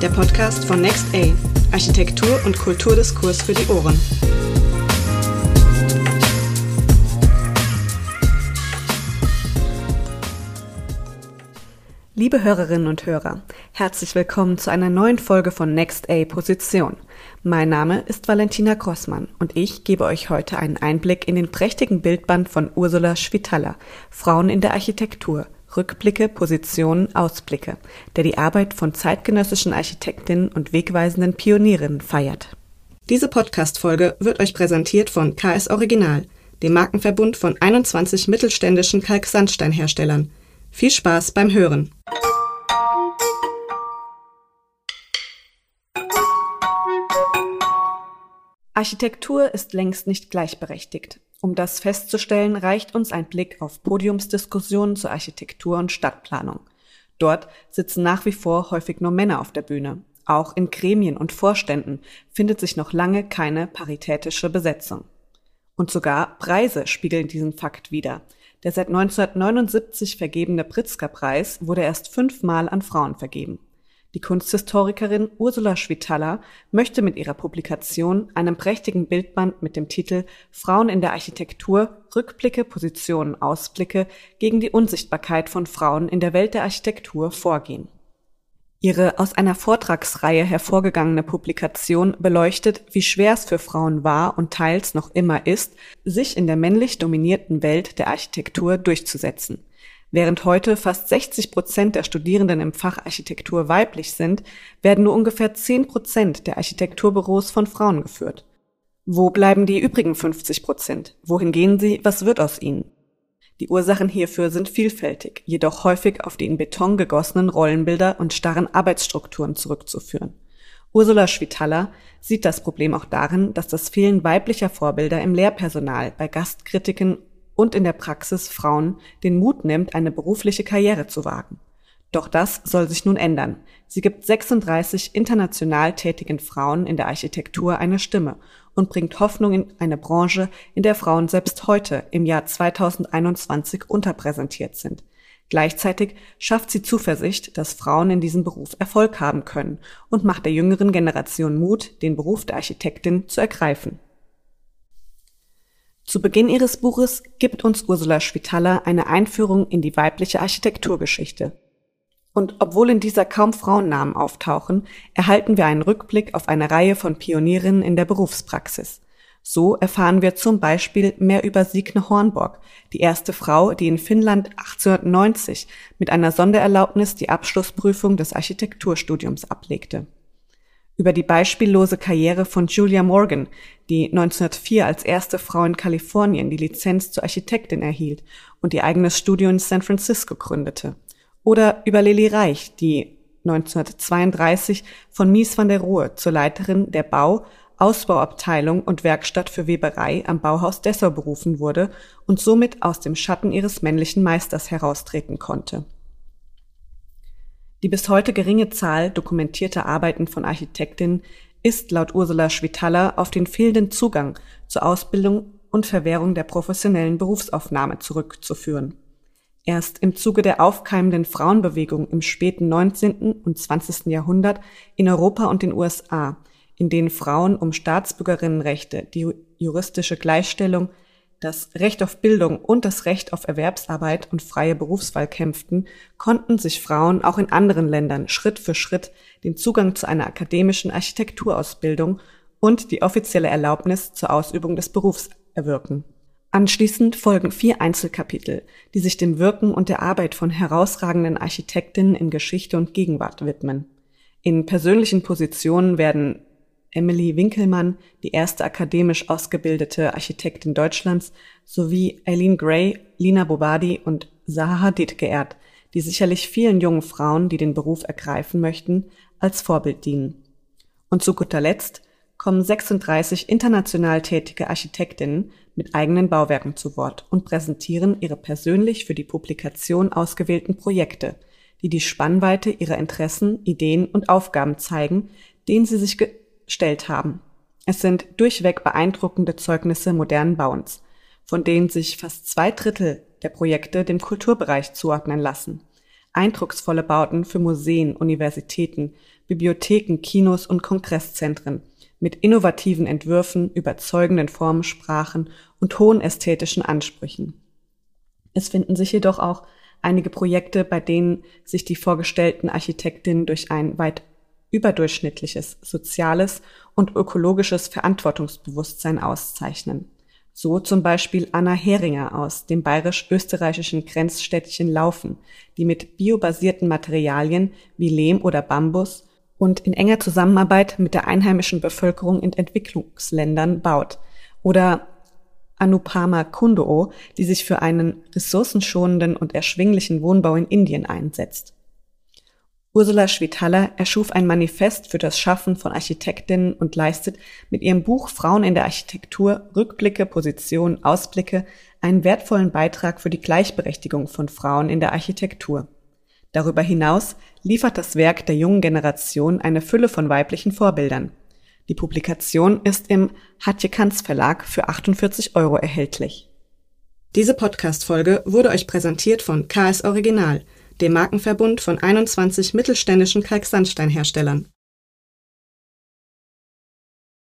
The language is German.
der Podcast von Next A, Architektur und Kulturdiskurs für die Ohren. Liebe Hörerinnen und Hörer, herzlich willkommen zu einer neuen Folge von Next A Position. Mein Name ist Valentina Grossmann und ich gebe euch heute einen Einblick in den prächtigen Bildband von Ursula Schwitala, Frauen in der Architektur, Rückblicke, Positionen, Ausblicke, der die Arbeit von zeitgenössischen Architektinnen und wegweisenden Pionierinnen feiert. Diese Podcast-Folge wird euch präsentiert von KS Original, dem Markenverbund von 21 mittelständischen Kalksandsteinherstellern. Viel Spaß beim Hören! Architektur ist längst nicht gleichberechtigt. Um das festzustellen, reicht uns ein Blick auf Podiumsdiskussionen zur Architektur und Stadtplanung. Dort sitzen nach wie vor häufig nur Männer auf der Bühne. Auch in Gremien und Vorständen findet sich noch lange keine paritätische Besetzung. Und sogar Preise spiegeln diesen Fakt wider. Der seit 1979 vergebene Pritzker-Preis wurde erst fünfmal an Frauen vergeben. Die Kunsthistorikerin Ursula Schwitala möchte mit ihrer Publikation, einem prächtigen Bildband mit dem Titel Frauen in der Architektur Rückblicke, Positionen, Ausblicke gegen die Unsichtbarkeit von Frauen in der Welt der Architektur vorgehen. Ihre aus einer Vortragsreihe hervorgegangene Publikation beleuchtet, wie schwer es für Frauen war und teils noch immer ist, sich in der männlich dominierten Welt der Architektur durchzusetzen. Während heute fast 60 Prozent der Studierenden im Fach Architektur weiblich sind, werden nur ungefähr 10 Prozent der Architekturbüros von Frauen geführt. Wo bleiben die übrigen 50 Prozent? Wohin gehen sie? Was wird aus ihnen? Die Ursachen hierfür sind vielfältig, jedoch häufig auf die in Beton gegossenen Rollenbilder und starren Arbeitsstrukturen zurückzuführen. Ursula Schwitala sieht das Problem auch darin, dass das Fehlen weiblicher Vorbilder im Lehrpersonal bei Gastkritiken und in der Praxis Frauen den Mut nimmt, eine berufliche Karriere zu wagen. Doch das soll sich nun ändern. Sie gibt 36 international tätigen Frauen in der Architektur eine Stimme und bringt Hoffnung in eine Branche, in der Frauen selbst heute im Jahr 2021 unterpräsentiert sind. Gleichzeitig schafft sie Zuversicht, dass Frauen in diesem Beruf Erfolg haben können und macht der jüngeren Generation Mut, den Beruf der Architektin zu ergreifen. Zu Beginn ihres Buches gibt uns Ursula Schwitala eine Einführung in die weibliche Architekturgeschichte. Und obwohl in dieser kaum Frauennamen auftauchen, erhalten wir einen Rückblick auf eine Reihe von Pionierinnen in der Berufspraxis. So erfahren wir zum Beispiel mehr über Signe Hornborg, die erste Frau, die in Finnland 1890 mit einer Sondererlaubnis die Abschlussprüfung des Architekturstudiums ablegte über die beispiellose Karriere von Julia Morgan, die 1904 als erste Frau in Kalifornien die Lizenz zur Architektin erhielt und ihr eigenes Studio in San Francisco gründete. Oder über Lili Reich, die 1932 von Mies van der Rohe zur Leiterin der Bau, Ausbauabteilung und Werkstatt für Weberei am Bauhaus Dessau berufen wurde und somit aus dem Schatten ihres männlichen Meisters heraustreten konnte. Die bis heute geringe Zahl dokumentierter Arbeiten von Architektinnen ist laut Ursula Schwitala auf den fehlenden Zugang zur Ausbildung und Verwehrung der professionellen Berufsaufnahme zurückzuführen. Erst im Zuge der aufkeimenden Frauenbewegung im späten 19. und 20. Jahrhundert in Europa und den USA, in denen Frauen um Staatsbürgerinnenrechte, die juristische Gleichstellung, das Recht auf Bildung und das Recht auf Erwerbsarbeit und freie Berufswahl kämpften, konnten sich Frauen auch in anderen Ländern Schritt für Schritt den Zugang zu einer akademischen Architekturausbildung und die offizielle Erlaubnis zur Ausübung des Berufs erwirken. Anschließend folgen vier Einzelkapitel, die sich dem Wirken und der Arbeit von herausragenden Architektinnen in Geschichte und Gegenwart widmen. In persönlichen Positionen werden Emily Winkelmann, die erste akademisch ausgebildete Architektin Deutschlands, sowie Eileen Gray, Lina Bobadi und Zaha Hadid geehrt, die sicherlich vielen jungen Frauen, die den Beruf ergreifen möchten, als Vorbild dienen. Und zu guter Letzt kommen 36 international tätige Architektinnen mit eigenen Bauwerken zu Wort und präsentieren ihre persönlich für die Publikation ausgewählten Projekte, die die Spannweite ihrer Interessen, Ideen und Aufgaben zeigen, denen sie sich gestellt haben. Es sind durchweg beeindruckende Zeugnisse modernen Bauens, von denen sich fast zwei Drittel der Projekte dem Kulturbereich zuordnen lassen. Eindrucksvolle Bauten für Museen, Universitäten, Bibliotheken, Kinos und Kongresszentren mit innovativen Entwürfen, überzeugenden Formensprachen und hohen ästhetischen Ansprüchen. Es finden sich jedoch auch einige Projekte, bei denen sich die vorgestellten Architektinnen durch ein weit überdurchschnittliches soziales und ökologisches Verantwortungsbewusstsein auszeichnen. So zum Beispiel Anna Heringer aus dem bayerisch-österreichischen Grenzstädtchen Laufen, die mit biobasierten Materialien wie Lehm oder Bambus und in enger Zusammenarbeit mit der einheimischen Bevölkerung in Entwicklungsländern baut. Oder Anupama Kundoo, die sich für einen ressourcenschonenden und erschwinglichen Wohnbau in Indien einsetzt. Ursula Schwitaler erschuf ein Manifest für das Schaffen von Architektinnen und leistet mit ihrem Buch Frauen in der Architektur Rückblicke, Positionen, Ausblicke einen wertvollen Beitrag für die Gleichberechtigung von Frauen in der Architektur. Darüber hinaus liefert das Werk der jungen Generation eine Fülle von weiblichen Vorbildern. Die Publikation ist im Hatje Kanz Verlag für 48 Euro erhältlich. Diese Podcast-Folge wurde euch präsentiert von KS Original – dem Markenverbund von 21 mittelständischen Kalksandsteinherstellern